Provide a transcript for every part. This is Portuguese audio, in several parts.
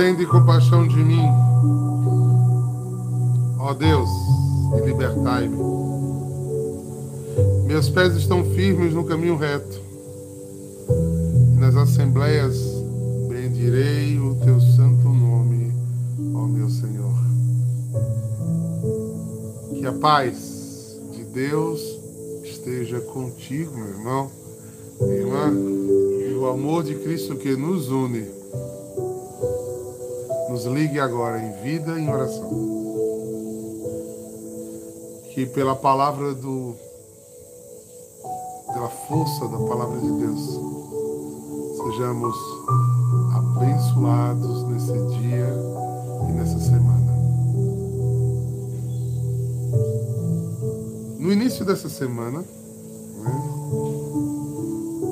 Tende compaixão de mim, ó Deus, e libertai-me. Meus pés estão firmes no caminho reto, e nas assembleias bendirei o teu santo nome, ó meu Senhor. Que a paz de Deus esteja contigo, meu irmão, minha irmã, e o amor de Cristo que nos une, nos ligue agora em vida e em oração. Que pela palavra do pela força da palavra de Deus sejamos abençoados nesse dia e nessa semana. No início dessa semana, né,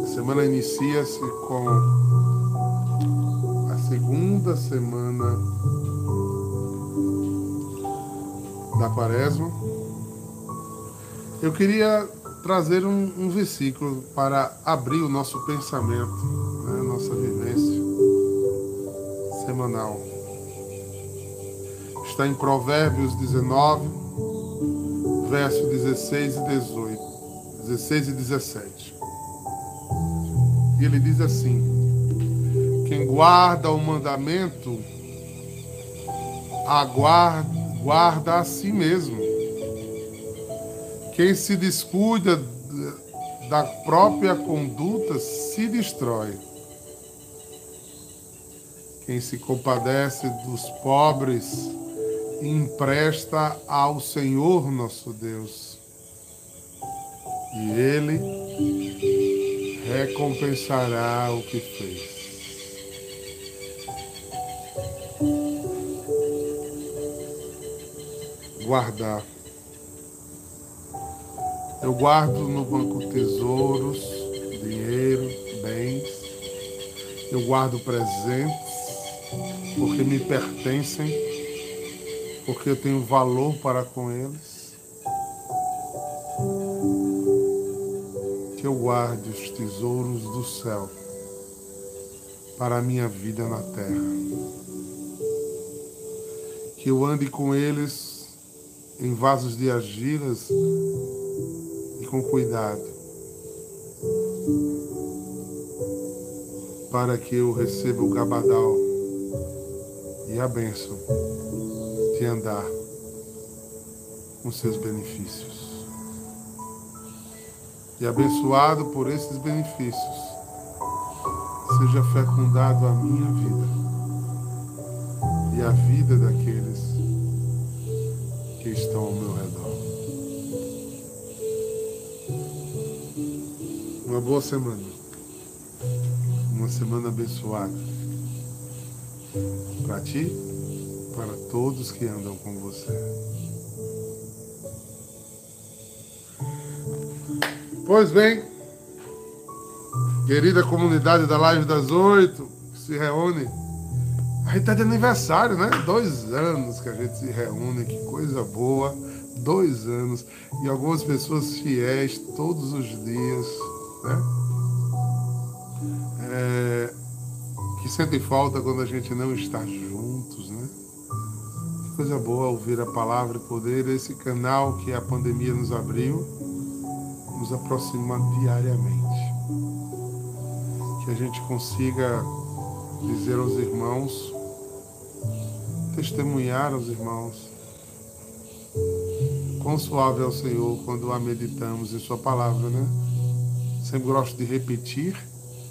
a semana inicia-se com segunda semana da quaresma. Eu queria trazer um, um versículo para abrir o nosso pensamento, né, nossa vivência semanal. Está em Provérbios 19, verso 16 e 18. 16 e 17. E ele diz assim: Quem guarda o mandamento, aguarda, guarda a si mesmo. Quem se descuida da própria conduta se destrói. Quem se compadece dos pobres empresta ao Senhor nosso Deus. E Ele recompensará o que fez. Guardar. Eu guardo no banco tesouros, dinheiro, bens. Eu guardo presentes porque me pertencem, porque eu tenho valor para com eles. Que eu guarde os tesouros do céu para a minha vida na terra. Que eu ande com eles em vasos de argilas com cuidado, para que eu receba o gabadal e a bênção de andar com seus benefícios. E abençoado por esses benefícios, seja fecundado a minha vida e a vida daqueles Uma boa semana. Uma semana abençoada. Para ti, para todos que andam com você. Pois bem, querida comunidade da Live das Oito, que se reúne. A gente está de aniversário, né? Dois anos que a gente se reúne, que coisa boa. Dois anos. E algumas pessoas fiéis todos os dias né? É, que sentem falta quando a gente não está juntos, né? Que coisa boa ouvir a palavra e poder esse canal que a pandemia nos abriu, nos aproximar diariamente. Que a gente consiga dizer aos irmãos, testemunhar aos irmãos, quão suave é o Senhor quando a meditamos em Sua palavra, né? Sempre gosto de repetir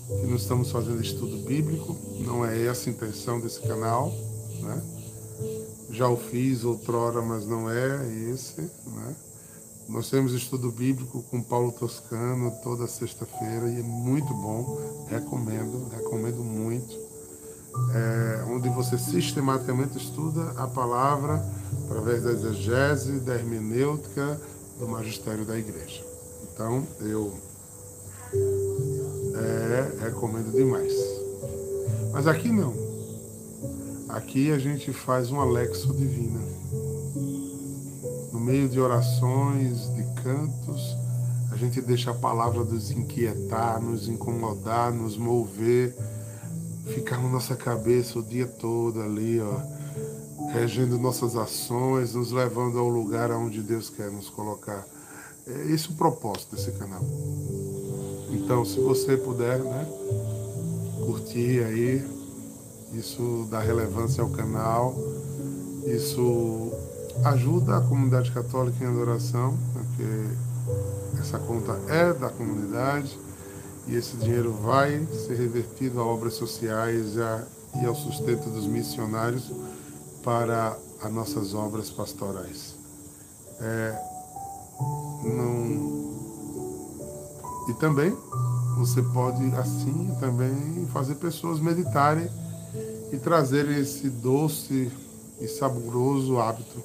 que não estamos fazendo estudo bíblico, não é essa a intenção desse canal, né? Já o fiz outrora, mas não é esse, né? Nós temos estudo bíblico com Paulo Toscano toda sexta-feira e é muito bom, recomendo, recomendo muito. É, onde você sistematicamente estuda a palavra através da exegese, da hermenêutica, do magistério da igreja. Então, eu é, recomendo demais. Mas aqui não. Aqui a gente faz um Alexo Divina. No meio de orações, de cantos, a gente deixa a palavra nos inquietar, nos incomodar, nos mover, ficar na nossa cabeça o dia todo ali, ó, regendo nossas ações, nos levando ao lugar aonde Deus quer nos colocar. É esse o propósito desse canal. Então, se você puder, né, curtir aí, isso dá relevância ao canal, isso ajuda a comunidade católica em adoração, porque essa conta é da comunidade e esse dinheiro vai ser revertido a obras sociais e ao sustento dos missionários para as nossas obras pastorais. É, não... E também você pode assim também fazer pessoas meditarem e trazerem esse doce e saboroso hábito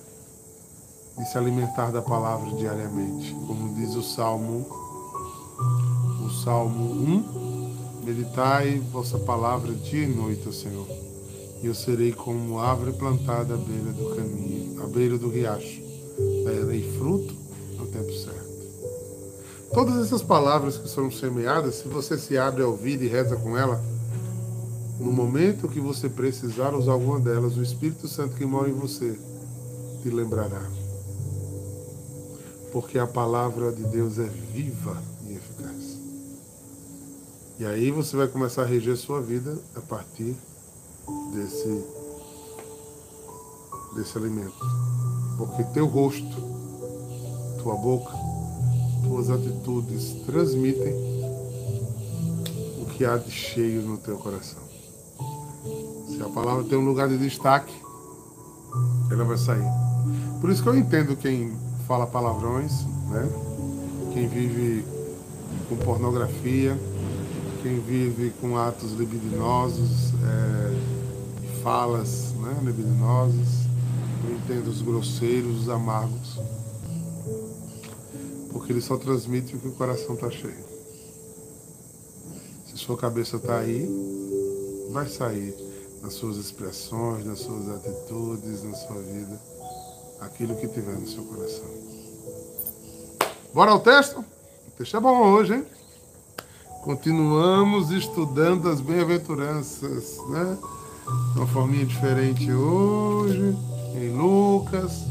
de se alimentar da palavra diariamente, como diz o Salmo, o Salmo 1, meditai vossa palavra dia e noite, Senhor, e eu serei como árvore plantada à beira do caminho, à beira do riacho, darei fruto no tempo certo. Todas essas palavras que são semeadas, se você se abre ao ouvido e reza com ela, no momento que você precisar usar alguma delas, o Espírito Santo que mora em você te lembrará. Porque a palavra de Deus é viva e eficaz. E aí você vai começar a reger sua vida a partir desse, desse alimento. Porque teu rosto, tua boca, tuas atitudes transmitem o que há de cheio no teu coração. Se a palavra tem um lugar de destaque, ela vai sair. Por isso que eu entendo quem fala palavrões, né? Quem vive com pornografia, quem vive com atos libidinosos, é, falas né, libidinosas. Eu entendo os grosseiros, os amargos. Porque ele só transmite o que o coração está cheio. Se sua cabeça está aí, vai sair nas suas expressões, nas suas atitudes, na sua vida, aquilo que tiver no seu coração. Bora ao texto? O texto é bom hoje, hein? Continuamos estudando as bem-aventuranças, né? Uma forminha diferente hoje, em Lucas.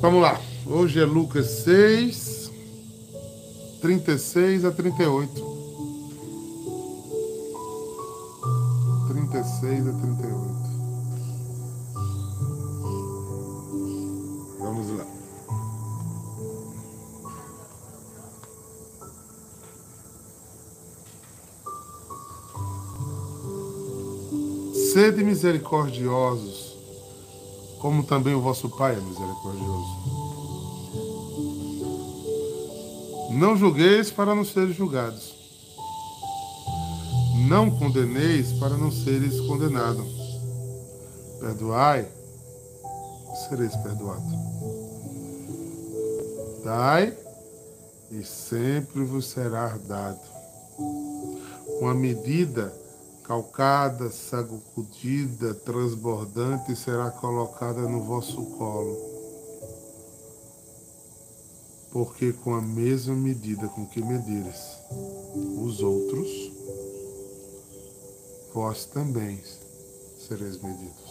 Vamos lá. Hoje é Lucas 6, 36 a 38. 36 a 38. Vamos lá. Sede misericordiosos, como também o vosso Pai é misericordioso. Não julgueis para não serem julgados não condeneis para não seres condenado. Perdoai, sereis perdoado. Dai, e sempre vos será dado. Uma medida calcada, sacudida, transbordante será colocada no vosso colo. Porque com a mesma medida com que medires os outros, vós também sereis medidos.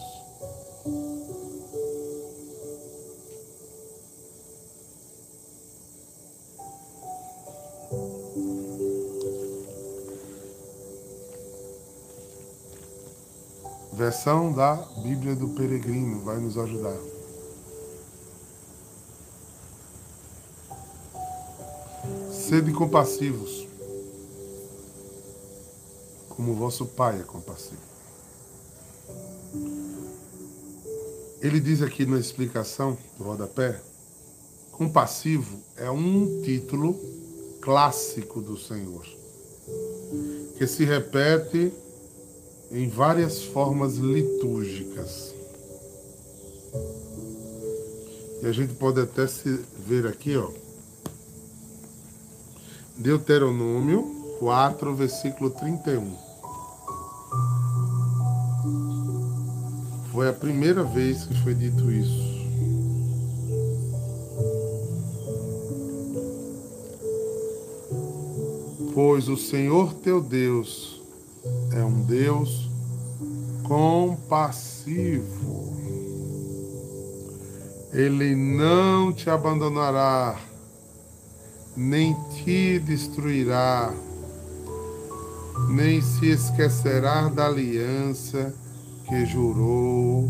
Versão da Bíblia do Peregrino vai nos ajudar. Sede compassivos como vosso Pai é compassivo. Ele diz aqui na explicação do rodapé: compassivo é um título clássico do Senhor, que se repete em várias formas litúrgicas. E a gente pode até se ver aqui, ó. Deuteronômio 4, versículo 31. Foi a primeira vez que foi dito isso. Pois o Senhor teu Deus é um Deus compassivo. Ele não te abandonará, nem te destruirá, nem se esquecerá da aliança que jurou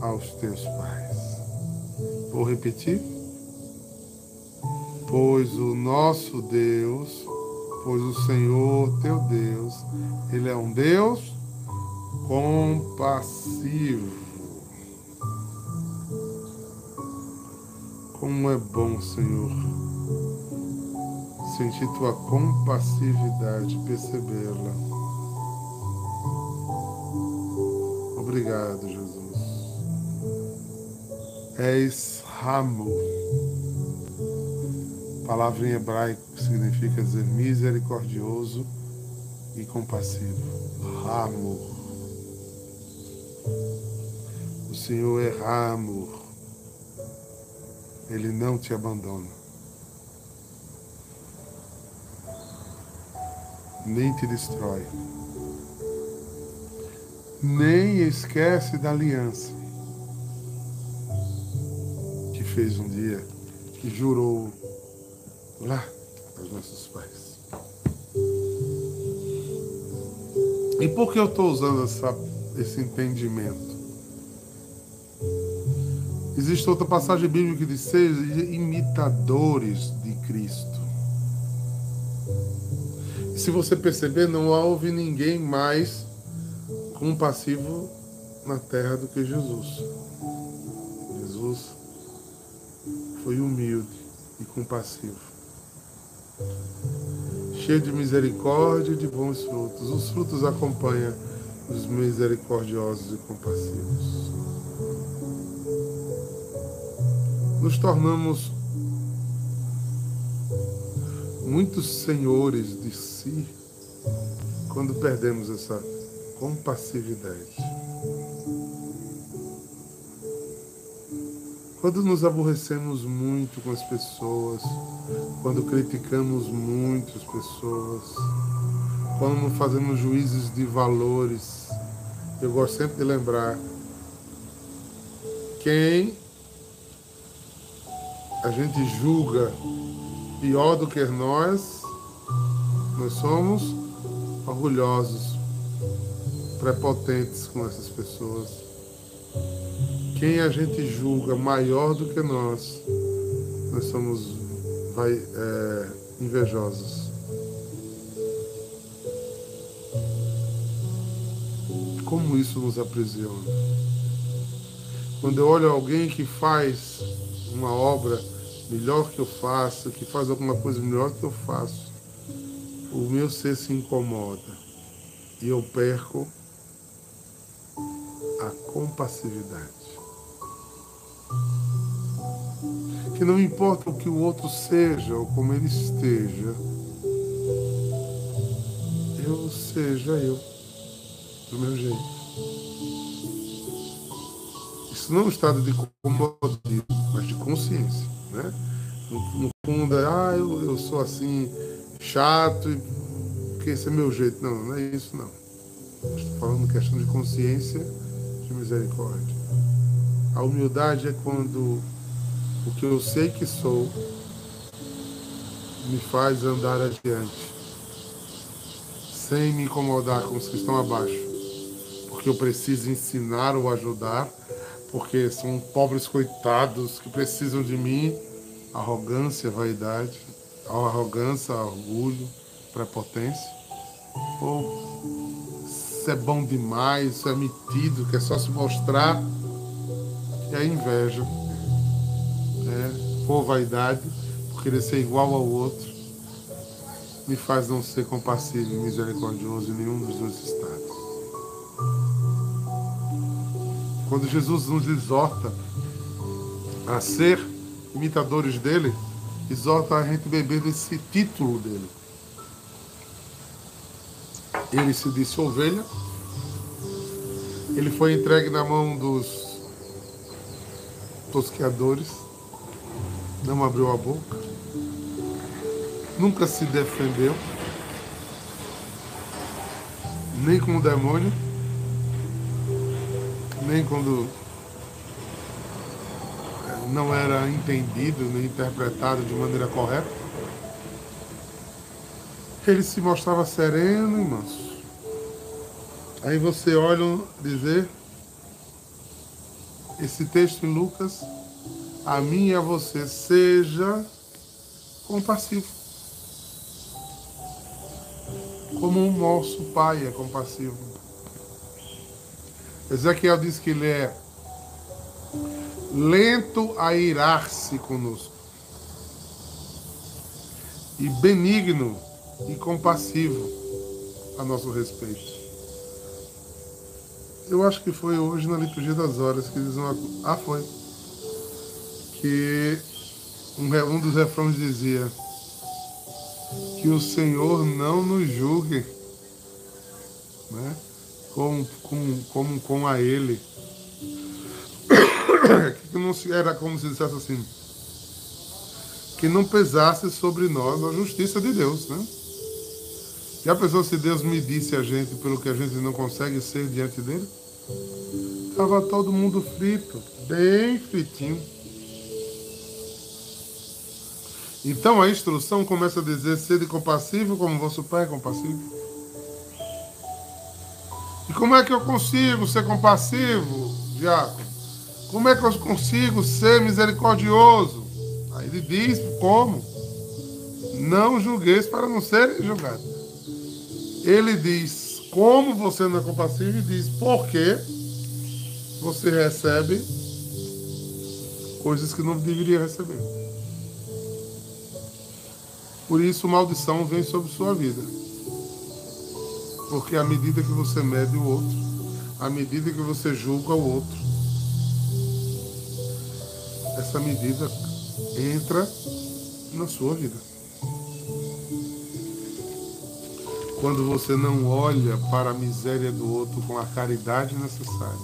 aos teus pais. Vou repetir? Pois o nosso Deus, pois o Senhor teu Deus, Ele é um Deus compassivo Como é bom, Senhor, sentir tua compassividade, percebê-la. Obrigado, Jesus. És ramo. Palavra em hebraico significa dizer misericordioso e compassivo. Ramo. O Senhor é ramo ele não te abandona. Nem te destrói. Nem esquece da aliança que fez um dia, que jurou lá aos nossos pais. E por que eu estou usando essa, esse entendimento? Existe outra passagem bíblica que diz: sejam imitadores de Cristo. Se você perceber, não houve ninguém mais compassivo na terra do que Jesus. Jesus foi humilde e compassivo, cheio de misericórdia e de bons frutos. Os frutos acompanham os misericordiosos e compassivos. nos tornamos muitos senhores de si quando perdemos essa compassividade. Quando nos aborrecemos muito com as pessoas, quando criticamos muito as pessoas, quando fazemos juízes de valores, eu gosto sempre de lembrar quem a gente julga pior do que nós, nós somos orgulhosos, prepotentes com essas pessoas. Quem a gente julga maior do que nós, nós somos vai, é, invejosos. Como isso nos aprisiona? Quando eu olho alguém que faz uma obra melhor que eu faço, que faz alguma coisa melhor que eu faço, o meu ser se incomoda e eu perco a compassividade. Que não importa o que o outro seja ou como ele esteja, eu seja eu, do meu jeito. Isso não é um estado de comodismo, mas de consciência. Né? Fundo, é, ah, eu, eu sou assim, chato, porque esse é meu jeito. Não, não é isso não. Estou falando questão de consciência, de misericórdia. A humildade é quando o que eu sei que sou me faz andar adiante, sem me incomodar com os que estão abaixo, porque eu preciso ensinar ou ajudar porque são pobres coitados que precisam de mim. Arrogância, vaidade, arrogância, orgulho, prepotência. Ou isso é bom demais, isso é metido, que é só se mostrar. E a inveja, né? por vaidade, por querer ser igual ao outro, me faz não ser compassivo e misericordioso em nenhum dos dois estados. Quando Jesus nos exorta a ser imitadores dele, exorta a gente beber desse título dele. Ele se disse ovelha, ele foi entregue na mão dos tosqueadores, não abriu a boca, nunca se defendeu, nem com o demônio, nem quando é, não era entendido nem interpretado de maneira correta. Ele se mostrava sereno e manso. Aí você olha dizer esse texto em Lucas, a mim e a você, seja compassivo. Como o nosso Pai é compassivo. Ezequiel diz que ele é lento a irar-se conosco e benigno e compassivo a nosso respeito. Eu acho que foi hoje na liturgia das horas que diz uma. Ah, foi. Que um, um dos refrões dizia que o Senhor não nos julgue, né? Como, como, como com a Ele. que não era como se dissesse assim. Que não pesasse sobre nós a justiça de Deus, né? E a pessoa, se Deus medisse a gente pelo que a gente não consegue ser diante dele? Estava todo mundo frito, bem fritinho. Então a instrução começa a dizer: sede compassivo como vosso Pai é compassivo. Como é que eu consigo ser compassivo, diácono? Como é que eu consigo ser misericordioso? Aí ele diz: como? Não julgueis para não serem julgados ele diz como você não é compassivo e diz por que você recebe coisas que não deveria receber. Por isso, maldição vem sobre sua vida. Porque à medida que você mede o outro, à medida que você julga o outro, essa medida entra na sua vida. quando você não olha para a miséria do outro com a caridade necessária.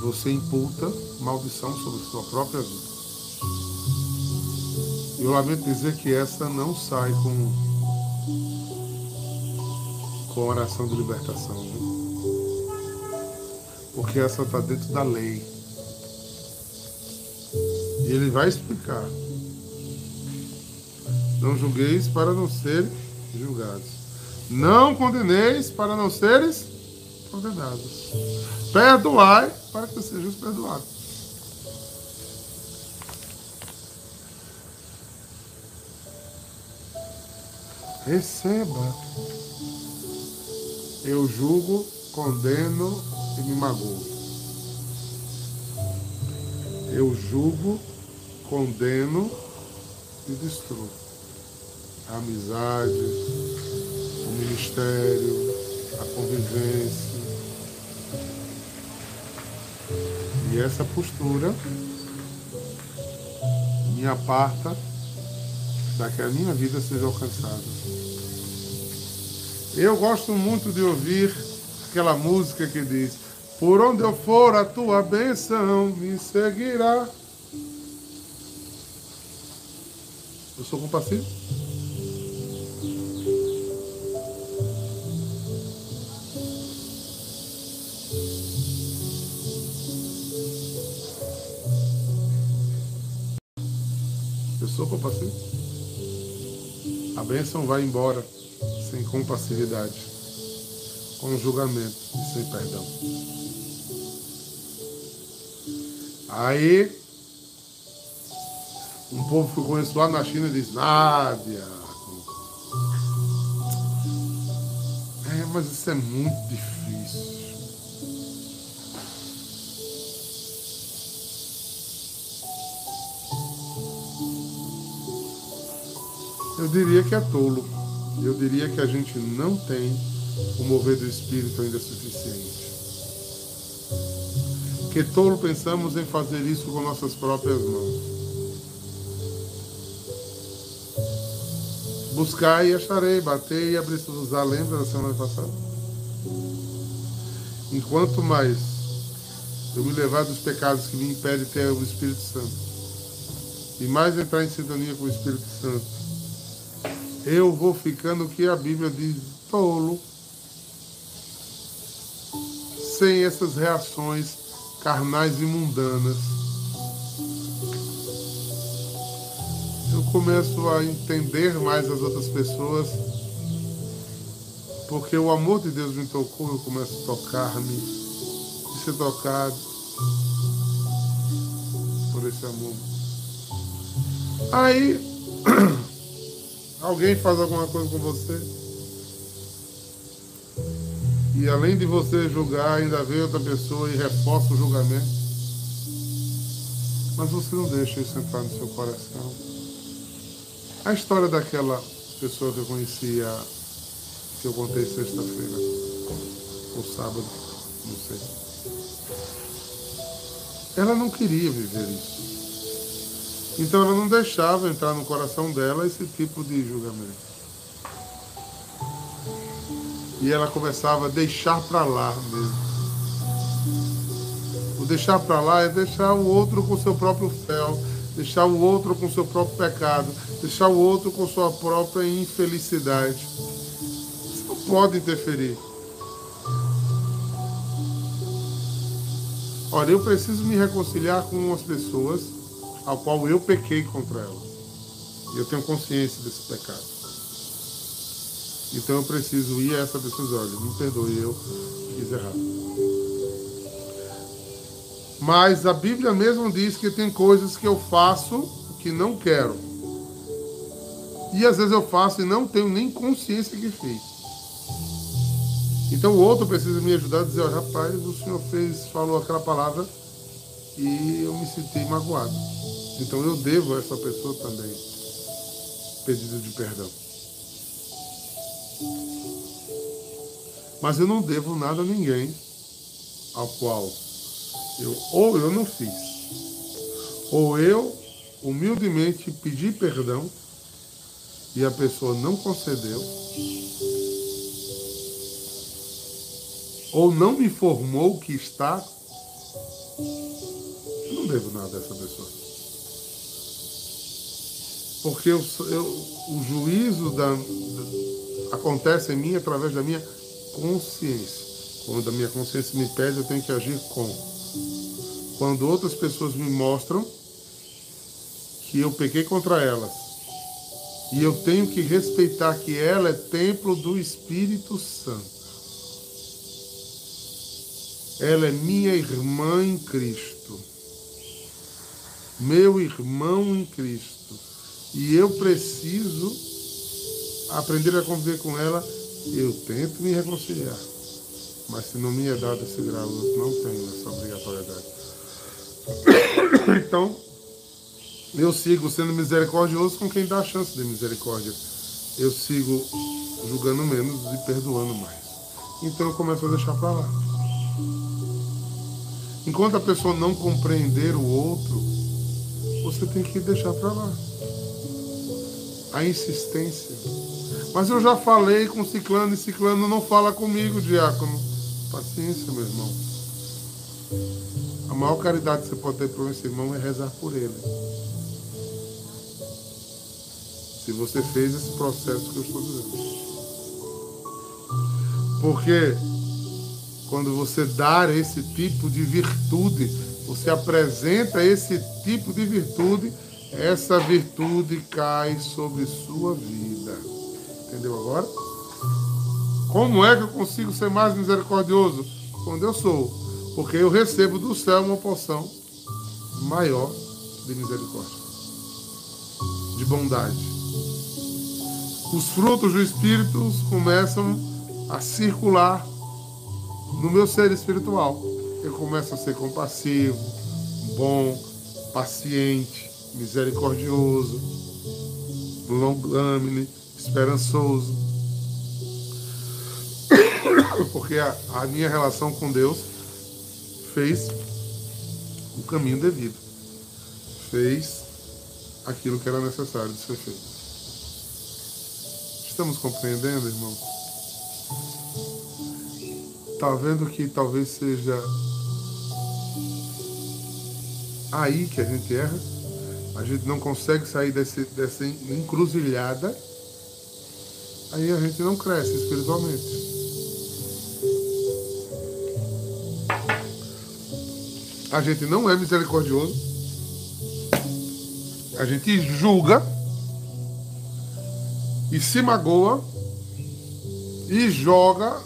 Você imputa maldição sobre sua própria vida. Eu lamento dizer que essa não sai com, com oração de libertação. Porque essa está dentro da lei. E ele vai explicar não julgueis para não serem julgados. Não condeneis para não seres condenados. Perdoai para que sejam perdoados. Receba. Eu julgo, condeno e me magoo. Eu julgo, condeno e destruo a amizade, o ministério, a convivência. E essa postura me aparta para que a minha vida seja alcançada. Eu gosto muito de ouvir aquela música que diz: Por onde eu for, a tua bênção me seguirá. Eu sou compassivo? sou compassivo. A bênção vai embora sem compassividade, com julgamento e sem perdão. Aí, um povo que eu conheço lá na China diz, Nádia. É, mas isso é muito difícil. Eu diria que é tolo. Eu diria que a gente não tem o mover do Espírito ainda suficiente. Que tolo pensamos em fazer isso com nossas próprias mãos. Buscar e acharei, bater e abrir usar. Lembra da semana passada? Enquanto mais eu me levar dos pecados que me impedem ter o Espírito Santo, e mais entrar em sintonia com o Espírito Santo, eu vou ficando que a Bíblia diz tolo, sem essas reações carnais e mundanas. Eu começo a entender mais as outras pessoas, porque o amor de Deus me tocou, eu começo a tocar-me e ser tocado por esse amor. Aí alguém faz alguma coisa com você. E além de você julgar, ainda vem outra pessoa e reforça o julgamento. Mas você não deixa isso entrar no seu coração. A história daquela pessoa que eu conhecia, que eu contei sexta-feira, ou sábado, não sei. Ela não queria viver isso. Então ela não deixava entrar no coração dela esse tipo de julgamento. E ela começava a deixar para lá mesmo. O deixar para lá é deixar o outro com seu próprio fel, deixar o outro com seu próprio pecado, deixar o outro com sua própria infelicidade. Você não pode interferir. Olha, eu preciso me reconciliar com as pessoas ao qual eu pequei contra ela. E eu tenho consciência desse pecado. Então eu preciso ir a essa pessoa olha, me perdoe, eu fiz errado. Mas a Bíblia mesmo diz que tem coisas que eu faço que não quero. E às vezes eu faço e não tenho nem consciência que fiz. Então o outro precisa me ajudar a dizer, rapaz, o senhor fez, falou aquela palavra e eu me senti magoado. Então eu devo a essa pessoa também pedido de perdão. Mas eu não devo nada a ninguém ao qual eu ou eu não fiz, ou eu humildemente pedi perdão e a pessoa não concedeu, ou não me informou que está, não devo nada a essa pessoa. Porque eu, eu, o juízo da, da, acontece em mim através da minha consciência. Quando a minha consciência me pede, eu tenho que agir com. Quando outras pessoas me mostram que eu pequei contra elas, e eu tenho que respeitar que ela é templo do Espírito Santo. Ela é minha irmã em Cristo. Meu irmão em Cristo e eu preciso aprender a conviver com ela, eu tento me reconciliar. Mas se não me é dado esse grau, eu não tenho essa obrigatoriedade. Então, eu sigo sendo misericordioso com quem dá a chance de misericórdia. Eu sigo julgando menos e perdoando mais. Então eu começo a deixar para lá. Enquanto a pessoa não compreender o outro, você tem que deixar para lá a insistência. Mas eu já falei com ciclano e ciclano não fala comigo, diácono. Paciência, meu irmão. A maior caridade que você pode ter para esse irmão é rezar por ele. Se você fez esse processo que eu estou dizendo. Porque quando você dá esse tipo de virtude, você apresenta esse tipo de virtude, essa virtude cai sobre sua vida. Entendeu agora? Como é que eu consigo ser mais misericordioso? Quando eu sou. Porque eu recebo do céu uma porção maior de misericórdia, de bondade. Os frutos do Espírito começam a circular no meu ser espiritual. Eu começo a ser compassivo, bom, paciente, misericordioso, longâmine, esperançoso. Porque a, a minha relação com Deus fez o caminho devido. Fez aquilo que era necessário de ser feito. Estamos compreendendo, irmão? Está vendo que talvez seja aí que a gente erra? A gente não consegue sair desse, dessa encruzilhada aí a gente não cresce espiritualmente. A gente não é misericordioso. A gente julga e se magoa e joga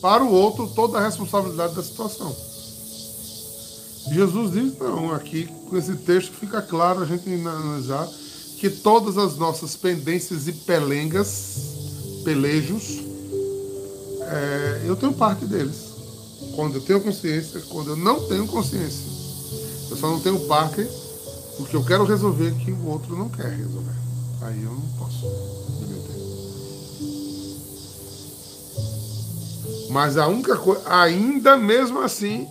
para o outro toda a responsabilidade da situação. Jesus diz, não, aqui com esse texto fica claro a gente analisar que todas as nossas pendências e pelengas, pelejos, é, eu tenho parte deles. Quando eu tenho consciência, quando eu não tenho consciência. Eu só não tenho parte porque eu quero resolver que o outro não quer resolver. Aí eu não posso. Mas a única coisa, ainda mesmo assim,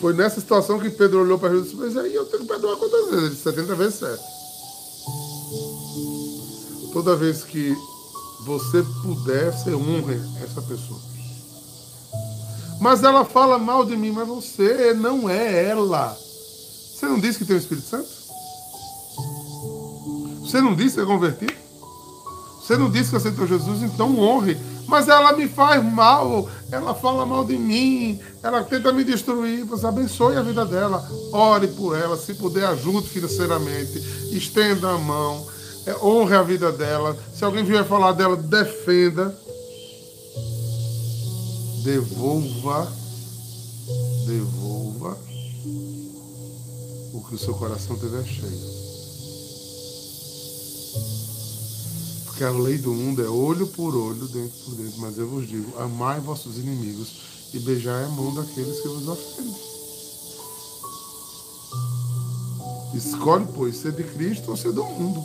foi nessa situação que Pedro olhou para Jesus e disse, aí eu tenho que perdoar quantas vezes? Ele disse, 70 vezes 7. Toda vez que você puder, você honre essa pessoa. Mas ela fala mal de mim, mas você não é ela. Você não disse que tem o Espírito Santo? Você não disse que é convertido? Você não disse que aceitou Jesus? Então honre mas ela me faz mal, ela fala mal de mim, ela tenta me destruir. Você abençoe a vida dela, ore por ela, se puder, ajude financeiramente, estenda a mão, é, honre a vida dela. Se alguém vier falar dela, defenda. Devolva, devolva o que o seu coração tiver cheio. Porque a lei do mundo é olho por olho, dentro por dentro. Mas eu vos digo: amai vossos inimigos e beijai a mão daqueles que vos ofendem. Escolhe, pois, ser de Cristo ou ser do mundo.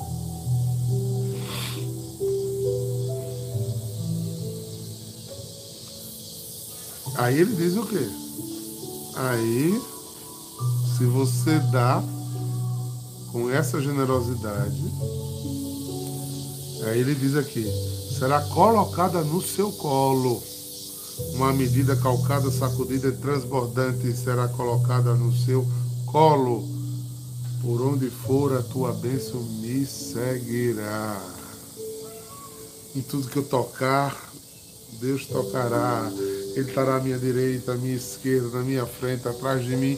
Aí ele diz o quê? Aí, se você dá com essa generosidade, Aí ele diz aqui: será colocada no seu colo. Uma medida calcada, sacudida e transbordante será colocada no seu colo. Por onde for a tua bênção me seguirá. Em tudo que eu tocar, Deus tocará. Ele estará à minha direita, à minha esquerda, na minha frente, atrás de mim.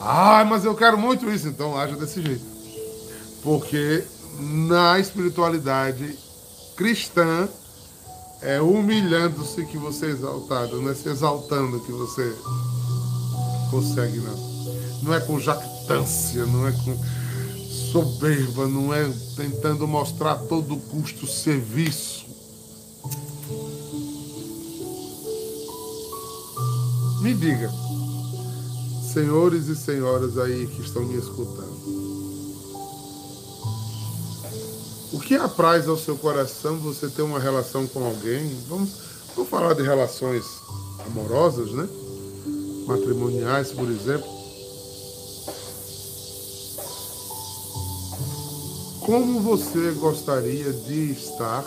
Ah, mas eu quero muito isso. Então haja desse jeito. Porque na espiritualidade cristã é humilhando-se que você é exaltado, não é se exaltando que você consegue, não. Não é com jactância, não é com soberba, não é tentando mostrar a todo custo serviço. Me diga, senhores e senhoras aí que estão me escutando, O que apraz ao seu coração você ter uma relação com alguém? Vamos, vamos falar de relações amorosas, né? Matrimoniais, por exemplo. Como você gostaria de estar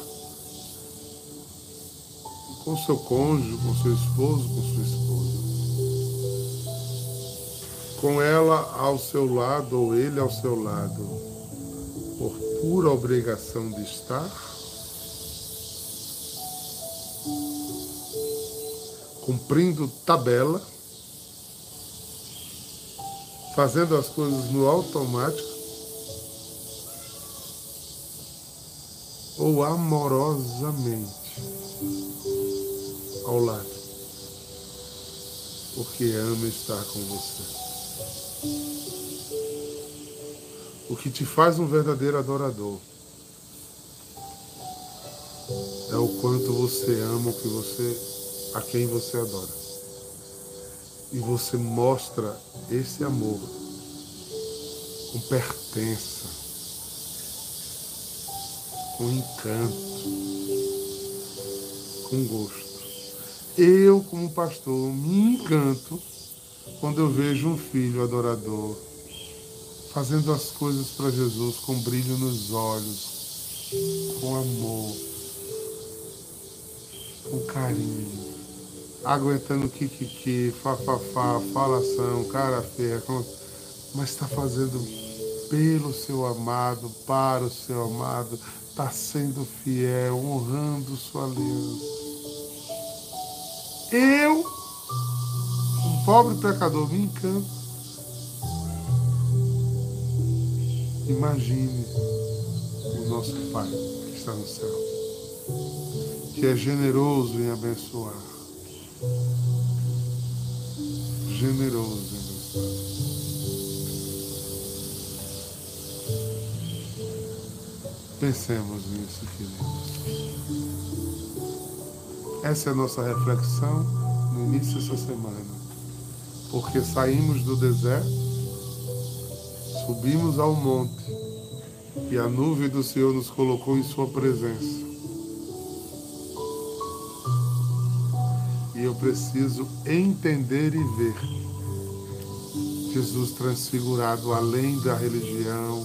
com seu cônjuge, com seu esposo, com sua esposa? Com ela ao seu lado ou ele ao seu lado? Pura obrigação de estar, cumprindo tabela, fazendo as coisas no automático, ou amorosamente ao lado, porque ama estar com você. O que te faz um verdadeiro adorador é o quanto você ama o que você a quem você adora. E você mostra esse amor com pertença, com encanto, com gosto. Eu, como pastor, me encanto quando eu vejo um filho adorador fazendo as coisas para Jesus com brilho nos olhos, com amor, com carinho, aguentando kikiki, fafafá, falação, cara feia, mas está fazendo pelo seu amado, para o seu amado, está sendo fiel, honrando sua aliança. Eu, um pobre pecador, me encanto. Imagine o nosso Pai que está no céu, que é generoso em abençoar. Generoso em abençoar. Pensemos nisso, queridos. Essa é a nossa reflexão no início dessa semana. Porque saímos do deserto, subimos ao monte e a nuvem do Senhor nos colocou em Sua presença. E eu preciso entender e ver Jesus transfigurado além da religião,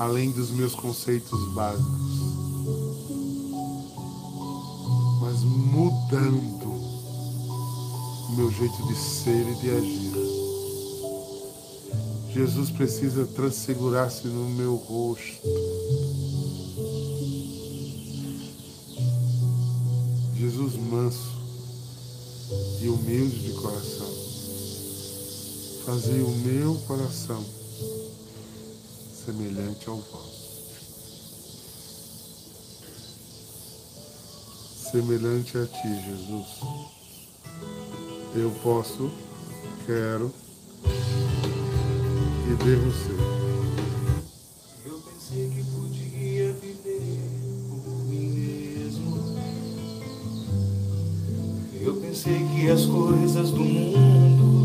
além dos meus conceitos básicos, mas mudando o meu jeito de ser e de agir. Jesus precisa transfigurar-se no meu rosto. Jesus manso e humilde de coração. Fazer o meu coração semelhante ao vosso. Semelhante a ti, Jesus. Eu posso, quero e devo ser. Eu pensei que podia viver por mim mesmo. Eu pensei que as coisas do mundo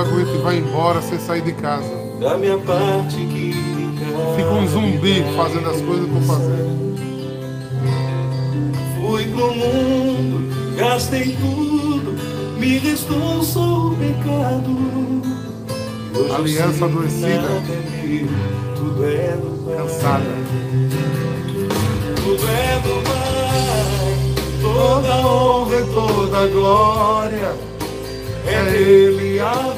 a gente vai embora sem sair de casa. Da minha parte que. Fica um zumbi fazendo as coisas por fazer. Fui pro mundo, gastei tudo, me restou só o pecado. E Aliança adoecida. tudo é do. Cansada. Tudo é do Pai, toda honra e toda glória. É dele a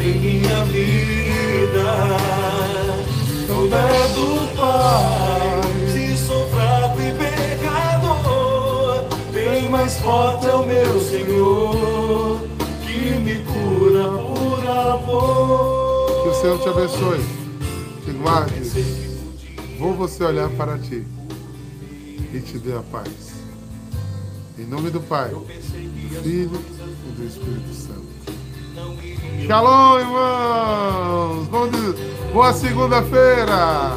em minha vida. Tudo é do Pai. Se sou fraco e pecador, bem mais forte é o meu Senhor, que me cura por amor. Que o Senhor te abençoe. Te guarde. Vou você olhar para ti e te dê a paz. Em nome do Pai, do Filho e do Espírito Santo. Shalom, irmãos! Boa segunda-feira!